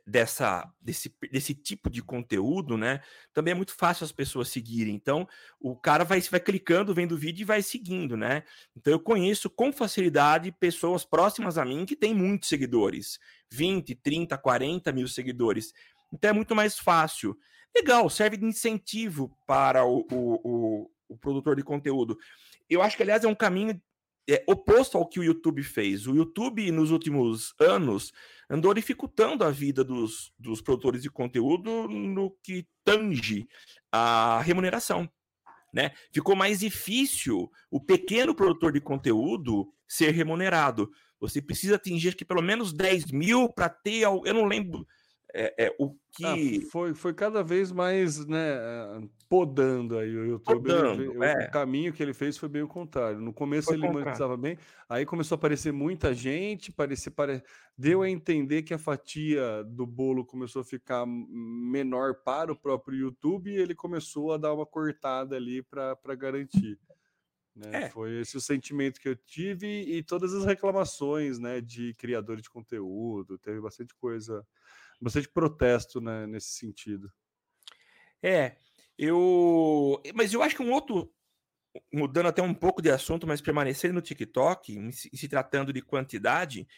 dessa desse, desse tipo de conteúdo, né? Também é muito fácil as pessoas seguirem. Então, o cara vai vai clicando, vendo o vídeo e vai seguindo, né? Então, eu conheço com facilidade pessoas próximas a mim que têm muitos seguidores, 20, 30, 40 mil seguidores. Então, é muito mais fácil. Legal, serve de incentivo para o, o, o o produtor de conteúdo. Eu acho que, aliás, é um caminho é, oposto ao que o YouTube fez. O YouTube, nos últimos anos, andou dificultando a vida dos, dos produtores de conteúdo no que tange a remuneração. Né? Ficou mais difícil o pequeno produtor de conteúdo ser remunerado. Você precisa atingir que pelo menos 10 mil para ter. Eu não lembro é, é, o ah, que. Ah, foi, foi cada vez mais né, podando aí o YouTube. Podando, ele, é. O caminho que ele fez foi bem o contrário. No começo foi ele monetizava bem, aí começou a aparecer muita gente, parecia, pare... deu a entender que a fatia do bolo começou a ficar menor para o próprio YouTube e ele começou a dar uma cortada ali para garantir. Né? É. Foi esse o sentimento que eu tive e todas as reclamações né, de criadores de conteúdo, teve bastante coisa bastante protesto né, nesse sentido. É, eu. Mas eu acho que um outro. Mudando até um pouco de assunto, mas permanecendo no TikTok, se tratando de quantidade,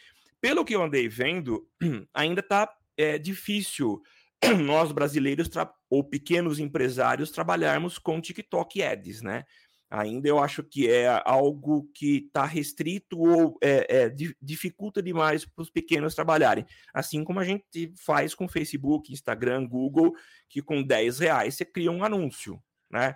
pelo que eu andei vendo, ainda está é, difícil nós brasileiros ou pequenos empresários trabalharmos com TikTok Ads, né? Ainda eu acho que é algo que está restrito ou é, é, dificulta demais para os pequenos trabalharem. Assim como a gente faz com Facebook, Instagram, Google, que com 10 reais você cria um anúncio, né?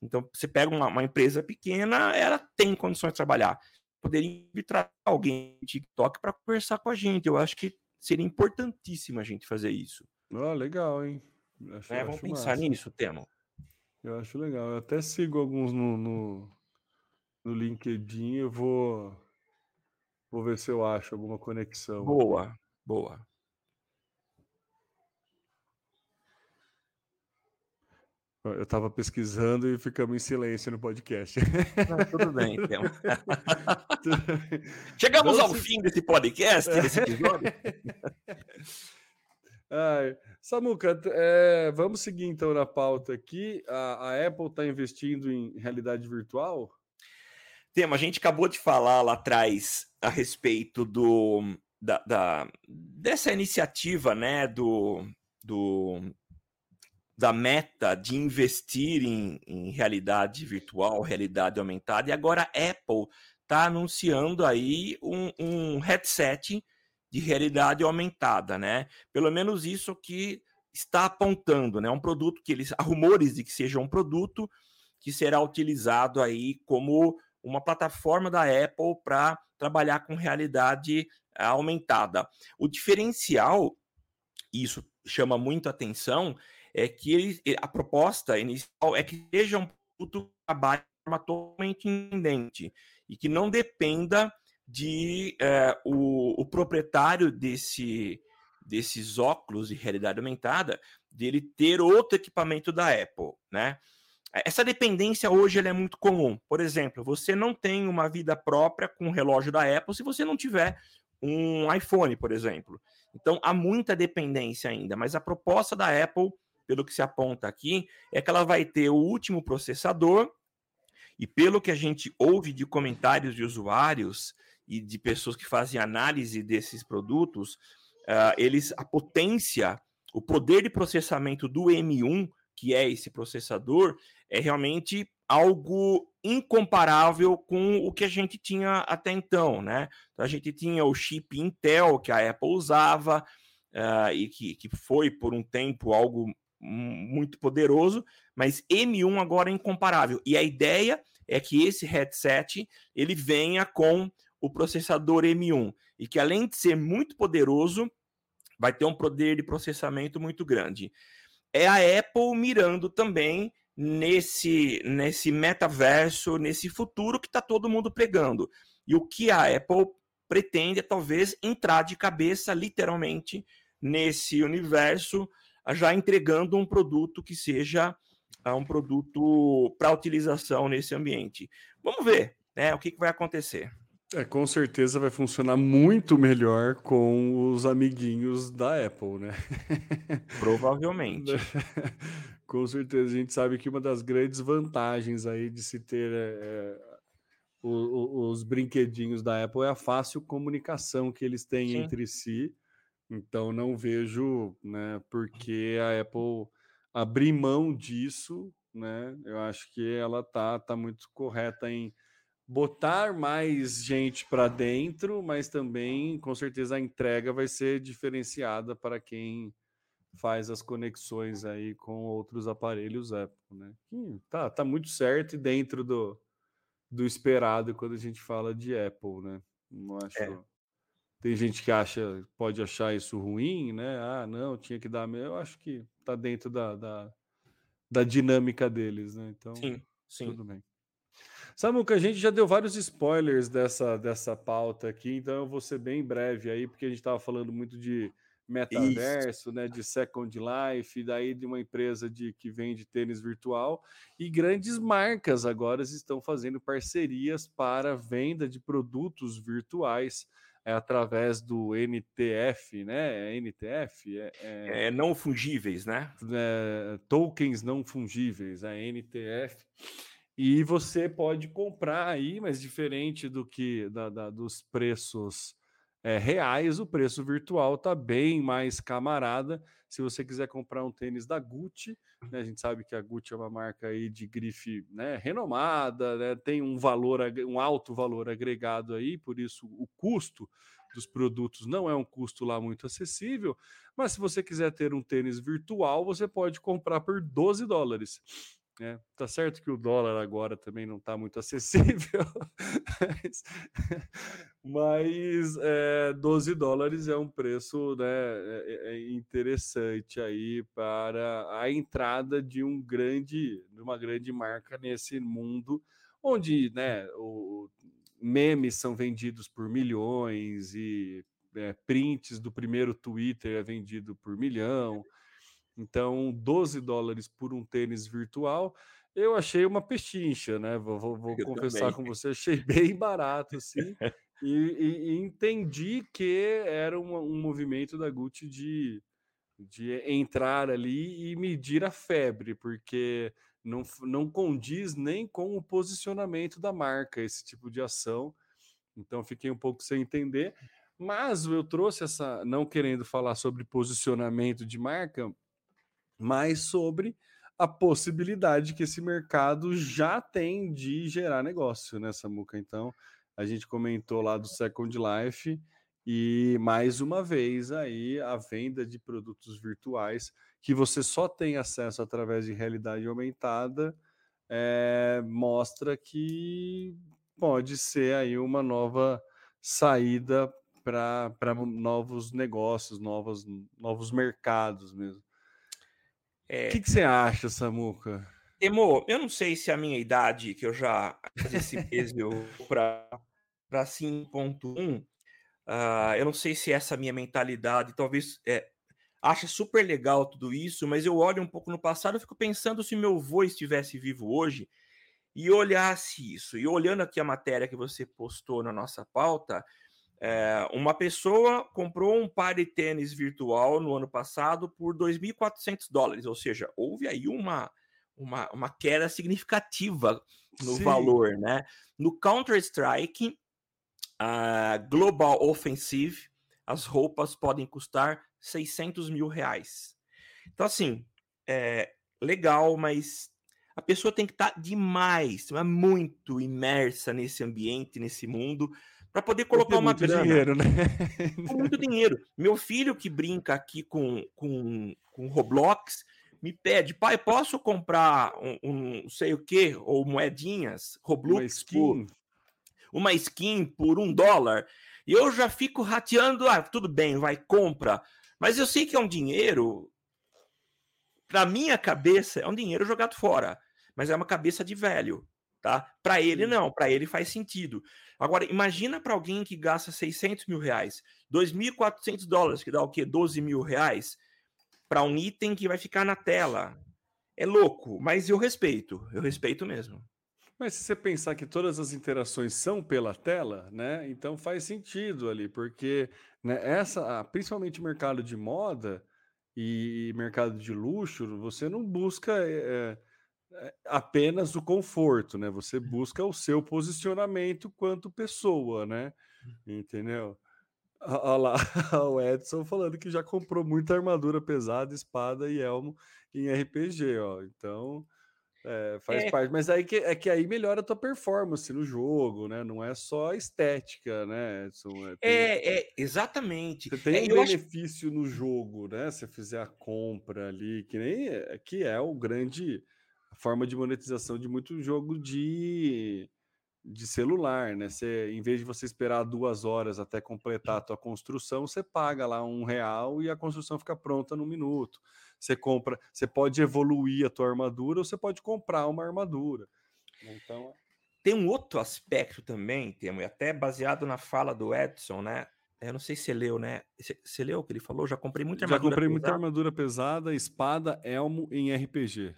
Então, você pega uma, uma empresa pequena, ela tem condições de trabalhar. Poderia trazer alguém no TikTok para conversar com a gente. Eu acho que seria importantíssimo a gente fazer isso. Oh, legal, hein? Acho, é, vamos pensar massa. nisso, Temo. Eu acho legal. Eu até sigo alguns no, no, no LinkedIn. Eu vou, vou ver se eu acho alguma conexão. Boa, boa. Eu estava pesquisando e ficamos em silêncio no podcast. Tudo bem, então. Chegamos ao fim desse podcast, desse episódio. Ai, Samuca, é, vamos seguir então na pauta aqui. A, a Apple está investindo em realidade virtual? Tema, a gente acabou de falar lá atrás a respeito do, da, da, dessa iniciativa, né, do, do, da meta de investir em, em realidade virtual, realidade aumentada, e agora a Apple está anunciando aí um, um headset de realidade aumentada, né? Pelo menos isso que está apontando, né? Um produto que eles há rumores de que seja um produto que será utilizado aí como uma plataforma da Apple para trabalhar com realidade aumentada. O diferencial, isso chama muito atenção é que ele, a proposta inicial é que seja um produto que trabalhe de forma totalmente independente e que não dependa de é, o, o, proprietário desse, desses óculos de realidade aumentada dele ter outro equipamento da Apple, né? Essa dependência hoje é muito comum. Por exemplo, você não tem uma vida própria com o relógio da Apple se você não tiver um iPhone, por exemplo. Então há muita dependência ainda, mas a proposta da Apple, pelo que se aponta aqui, é que ela vai ter o último processador e pelo que a gente ouve de comentários de usuários e de pessoas que fazem análise desses produtos, uh, eles a potência, o poder de processamento do M1, que é esse processador, é realmente algo incomparável com o que a gente tinha até então, né? Então, a gente tinha o chip Intel que a Apple usava uh, e que, que foi por um tempo algo muito poderoso, mas M1 agora é incomparável. E a ideia é que esse headset ele venha com o processador M1 e que além de ser muito poderoso, vai ter um poder de processamento muito grande. É a Apple mirando também nesse nesse metaverso, nesse futuro que está todo mundo pregando. E o que a Apple pretende é talvez entrar de cabeça, literalmente, nesse universo, já entregando um produto que seja uh, um produto para utilização nesse ambiente. Vamos ver né, o que, que vai acontecer. É, com certeza vai funcionar muito melhor com os amiguinhos da Apple, né? Provavelmente. com certeza, a gente sabe que uma das grandes vantagens aí de se ter é, é o, o, os brinquedinhos da Apple é a fácil comunicação que eles têm Sim. entre si. Então não vejo, né, porque a Apple abrir mão disso, né? Eu acho que ela tá, tá muito correta em botar mais gente para dentro, mas também, com certeza, a entrega vai ser diferenciada para quem faz as conexões aí com outros aparelhos Apple, né? tá, tá muito certo e dentro do, do esperado quando a gente fala de Apple, né? Não acho. É. Tem gente que acha, pode achar isso ruim, né? Ah, não, tinha que dar. Eu acho que tá dentro da, da, da dinâmica deles, né? Então, sim, sim. tudo bem. Samuca, a gente já deu vários spoilers dessa, dessa pauta aqui, então eu vou ser bem breve aí, porque a gente estava falando muito de metaverso, Isso. né, de Second Life, daí de uma empresa de que vende tênis virtual e grandes marcas agora estão fazendo parcerias para venda de produtos virtuais é, através do NTF, né? É NTF é, é, é não fungíveis, né? É, tokens não fungíveis, a NTF. E você pode comprar aí, mas diferente do que da, da dos preços é, reais, o preço virtual está bem mais camarada. Se você quiser comprar um tênis da Gucci, né, a gente sabe que a Gucci é uma marca aí de grife né, renomada, né, tem um valor, um alto valor agregado aí, por isso o custo dos produtos não é um custo lá muito acessível. Mas se você quiser ter um tênis virtual, você pode comprar por 12 dólares. É, tá certo que o dólar agora também não está muito acessível, mas, mas é, 12 dólares é um preço né, é, é interessante aí para a entrada de um grande, de uma grande marca nesse mundo onde né, o, memes são vendidos por milhões e é, prints do primeiro Twitter é vendido por milhão. Então, 12 dólares por um tênis virtual, eu achei uma pechincha, né? Vou, vou, vou confessar também. com você, achei bem barato, assim, e, e, e, entendi que era um, um movimento da Gucci de, de entrar ali e medir a febre, porque não, não condiz nem com o posicionamento da marca esse tipo de ação. Então, fiquei um pouco sem entender. Mas eu trouxe essa, não querendo falar sobre posicionamento de marca, mas sobre a possibilidade que esse mercado já tem de gerar negócio, né, Samuca? Então, a gente comentou lá do Second Life e mais uma vez aí a venda de produtos virtuais que você só tem acesso através de realidade aumentada é, mostra que pode ser aí uma nova saída para novos negócios, novos, novos mercados mesmo. É... O que, que você acha, Samuca? Temo, eu não sei se a minha idade, que eu já esse peso para 5.1, uh, eu não sei se essa minha mentalidade, talvez é, acha super legal tudo isso, mas eu olho um pouco no passado e fico pensando se meu avô estivesse vivo hoje e olhasse isso. E olhando aqui a matéria que você postou na nossa pauta, é, uma pessoa comprou um par de tênis virtual no ano passado por 2.400 dólares, ou seja, houve aí uma, uma, uma queda significativa no Sim. valor, né? No Counter-Strike, a Global Offensive, as roupas podem custar 600 mil reais. Então, assim, é legal, mas a pessoa tem que estar tá demais, muito imersa nesse ambiente, nesse mundo, para poder colocar uma muito grana. dinheiro, né? muito dinheiro. Meu filho que brinca aqui com, com, com Roblox me pede, pai, posso comprar um, um sei o que, ou moedinhas, Roblox, uma skin. Por, uma skin por um dólar. E eu já fico rateando, ah, tudo bem, vai, compra. Mas eu sei que é um dinheiro, na minha cabeça, é um dinheiro jogado fora. Mas é uma cabeça de velho, tá? Para ele, não. Para ele faz sentido. Agora, imagina para alguém que gasta 600 mil reais, 2.400 dólares, que dá o quê? 12 mil reais, para um item que vai ficar na tela. É louco, mas eu respeito. Eu respeito mesmo. Mas se você pensar que todas as interações são pela tela, né? Então faz sentido ali, porque né, essa, principalmente mercado de moda e mercado de luxo, você não busca é, é, apenas o conforto, né? Você busca o seu posicionamento quanto pessoa, né? Entendeu? Olha lá, o Edson falando que já comprou muita armadura pesada, espada e elmo em RPG, ó. Então, é, faz é. parte, mas aí que, é que aí melhora a tua performance no jogo, né? Não é só estética, né? Edson? É, tem, é, é, exatamente. Você tem é, um benefício acho... no jogo, né? Se fizer a compra ali, que nem é, que é o grande forma de monetização de muito jogo de, de celular, né? Você, em vez de você esperar duas horas até completar a tua construção, você paga lá um real e a construção fica pronta no minuto. Você compra, você pode evoluir a tua armadura ou você pode comprar uma armadura. Então, tem um outro aspecto também, temo, e até baseado na fala do Edson, né? Eu não sei se você leu, né? Você leu o que ele falou? Já comprei muita armadura. Já comprei pesada. muita armadura pesada, espada, elmo em RPG.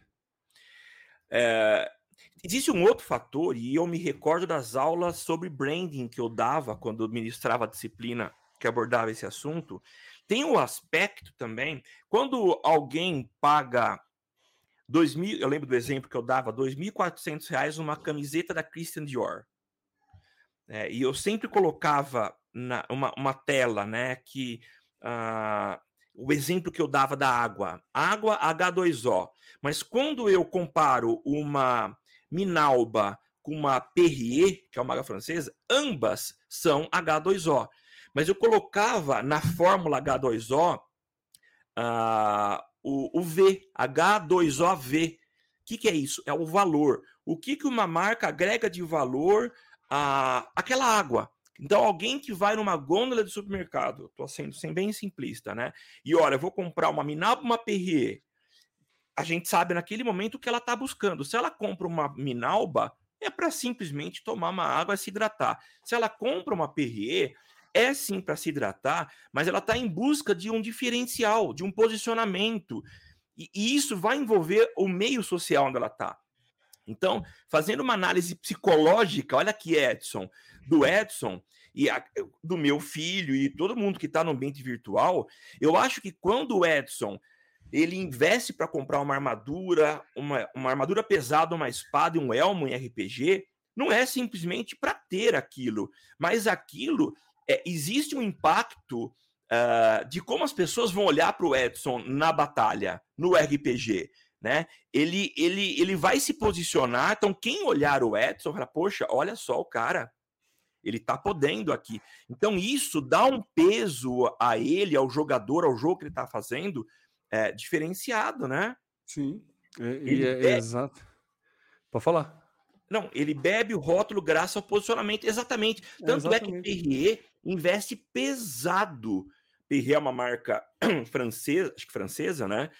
É, existe um outro fator, e eu me recordo das aulas sobre branding que eu dava quando ministrava a disciplina que abordava esse assunto, tem o um aspecto também, quando alguém paga dois mil, eu lembro do exemplo que eu dava, R$ 2.400 numa camiseta da Christian Dior. É, e eu sempre colocava na, uma, uma tela, né, que uh, o exemplo que eu dava da água, água H2O. Mas quando eu comparo uma Minalba com uma Perrier, que é uma água francesa, ambas são H2O mas eu colocava na fórmula H2O uh, o, o V, H2OV. O que, que é isso? É o valor. O que, que uma marca agrega de valor à, àquela água? Então, alguém que vai numa gôndola de supermercado, estou sendo, bem simplista, né? E olha, eu vou comprar uma Minalba, uma Perrier. A gente sabe naquele momento o que ela está buscando. Se ela compra uma Minalba, é para simplesmente tomar uma água e se hidratar. Se ela compra uma Perrier, é sim para se hidratar, mas ela está em busca de um diferencial, de um posicionamento. E, e isso vai envolver o meio social onde ela está. Então, fazendo uma análise psicológica, olha aqui, Edson, do Edson e a, do meu filho e todo mundo que está no ambiente virtual, eu acho que quando o Edson ele investe para comprar uma armadura, uma, uma armadura pesada, uma espada e um elmo em RPG, não é simplesmente para ter aquilo, mas aquilo é, existe um impacto uh, de como as pessoas vão olhar para o Edson na batalha, no RPG. Né? Ele, ele, ele vai se posicionar. Então, quem olhar o Edson, fala, poxa, olha só o cara, ele tá podendo aqui. Então, isso dá um peso a ele, ao jogador, ao jogo que ele está fazendo, é, diferenciado, né? Sim, é, e é, é, exato. Pode falar. Não, ele bebe o rótulo graças ao posicionamento, exatamente. Tanto é, exatamente. é que Perrier investe pesado. Perrier é uma marca francesa, acho que francesa, né?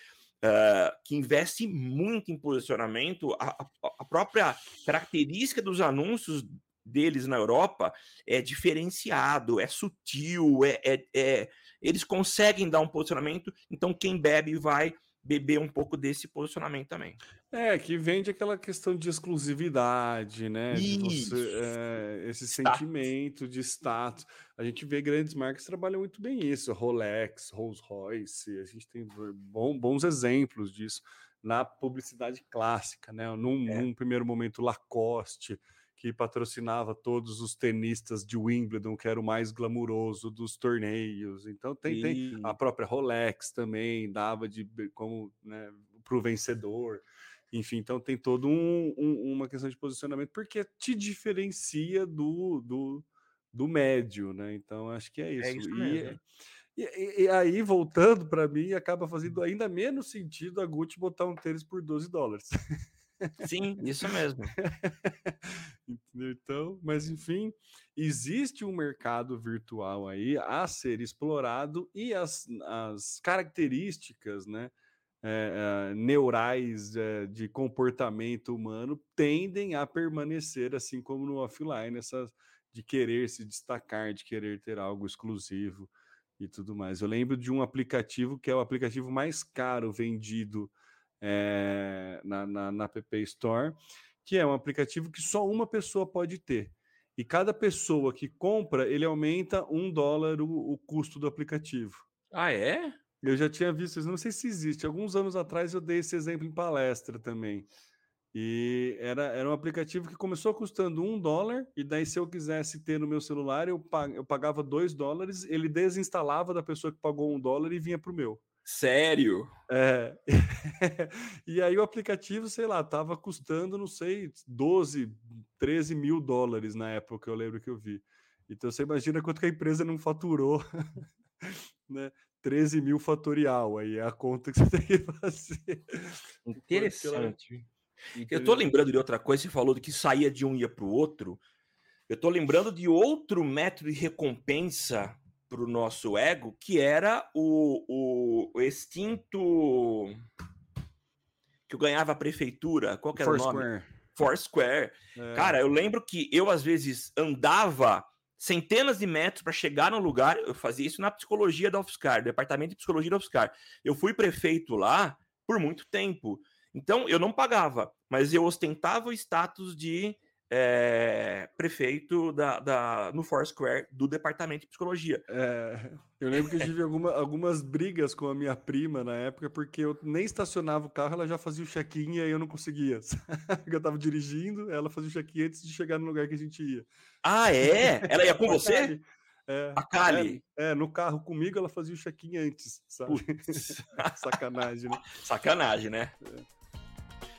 Uh, que investe muito em posicionamento. A, a, a, própria característica dos anúncios deles na Europa é diferenciado, é sutil, é, é, é eles conseguem dar um posicionamento. Então, quem bebe vai beber um pouco desse posicionamento também. É, que vende aquela questão de exclusividade, né? Você, é, esse status. sentimento de status. A gente vê grandes marcas que trabalham muito bem isso. Rolex, Rolls Royce, a gente tem bom, bons exemplos disso na publicidade clássica, né? Num, é. num primeiro momento, Lacoste, que patrocinava todos os tenistas de Wimbledon, que era o mais glamuroso dos torneios. Então tem, tem a própria Rolex também dava de como né, para o vencedor. Enfim, então tem todo um, um, uma questão de posicionamento, porque te diferencia do, do, do médio, né? Então acho que é isso. É isso e, e, e, aí, voltando para mim, acaba fazendo ainda menos sentido a Gucci botar um tênis por 12 dólares. Sim, isso mesmo. então, mas enfim, existe um mercado virtual aí a ser explorado e as, as características, né? é, é, neurais é, de comportamento humano tendem a permanecer, assim como no offline, essa de querer se destacar, de querer ter algo exclusivo e tudo mais. Eu lembro de um aplicativo que é o aplicativo mais caro vendido na, na, na App Store, que é um aplicativo que só uma pessoa pode ter. E cada pessoa que compra, ele aumenta um dólar o, o custo do aplicativo. Ah, é? Eu já tinha visto isso, não sei se existe. Alguns anos atrás eu dei esse exemplo em palestra também. E era, era um aplicativo que começou custando um dólar, e daí, se eu quisesse ter no meu celular, eu, eu pagava dois dólares, ele desinstalava da pessoa que pagou um dólar e vinha para o meu. Sério? É. e aí o aplicativo, sei lá, tava custando, não sei, 12, 13 mil dólares na época, eu lembro que eu vi. Então você imagina quanto que a empresa não faturou, né? 13 mil fatorial, aí é a conta que você tem que fazer. Interessante. Eu tô lembrando de outra coisa, você falou que saía de um e ia para o outro. Eu tô lembrando de outro método de recompensa para o nosso ego, que era o, o, extinto que eu ganhava a prefeitura. Qual que era Foursquare. o nome? Foursquare. É. Cara, eu lembro que eu às vezes andava centenas de metros para chegar no lugar. Eu fazia isso na psicologia da UFSCar, departamento de psicologia da UFSCar. Eu fui prefeito lá por muito tempo. Então, eu não pagava, mas eu ostentava o status de é, prefeito da, da, no Foursquare do departamento de psicologia. É, eu lembro que eu tive alguma, algumas brigas com a minha prima na época, porque eu nem estacionava o carro, ela já fazia o check-in e aí eu não conseguia. eu tava dirigindo, ela fazia o check-in antes de chegar no lugar que a gente ia. Ah, é? Ela ia com você? É, a Kali. É, é, no carro comigo ela fazia o check-in antes, sabe? Sacanagem, né? Sacanagem, né? É.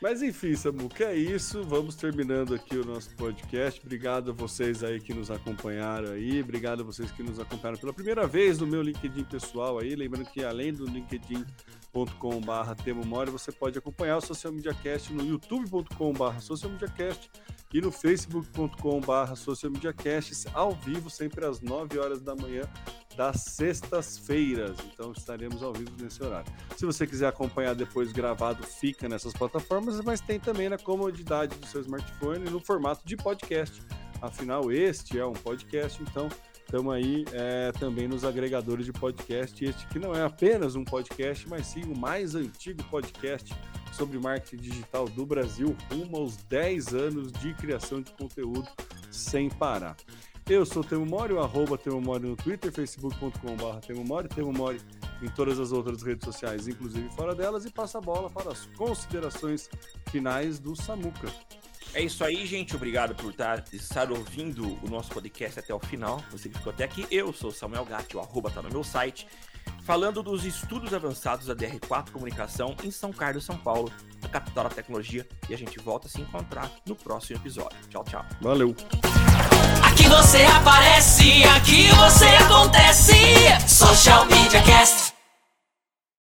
Mas enfim, Samuca, é isso. Vamos terminando aqui o nosso podcast. Obrigado a vocês aí que nos acompanharam aí. Obrigado a vocês que nos acompanharam pela primeira vez no meu LinkedIn pessoal aí. Lembrando que além do linkedin.com.br Temomória, você pode acompanhar o Social Media Cast no youtube.com.br Social Media Cast e no facebook.com.br Social Media Cast ao vivo, sempre às 9 horas da manhã das sextas-feiras. Então estaremos ao vivo nesse horário. Se você quiser acompanhar depois gravado, fica nessas plataformas, mas tem também na comodidade do seu smartphone no formato de podcast. Afinal, este é um podcast, então estamos aí é, também nos agregadores de podcast. Este que não é apenas um podcast, mas sim o mais antigo podcast sobre marketing digital do Brasil, rumo aos 10 anos de criação de conteúdo sem parar. Eu sou o Temo Mori, o arroba Temo Mori no Twitter, facebook.com.br Temo Mori, Temo Mori em todas as outras redes sociais, inclusive fora delas, e passa a bola para as considerações finais do Samuca. É isso aí, gente. Obrigado por estar, estar ouvindo o nosso podcast até o final. Você que ficou até aqui. Eu sou Samuel Gatti, o arroba tá no meu site falando dos estudos avançados da DR4 Comunicação em São Carlos, São Paulo, a capital da tecnologia. E a gente volta a se encontrar no próximo episódio. Tchau, tchau. Valeu. Aqui você aparece, aqui você acontece. Social Media Cast.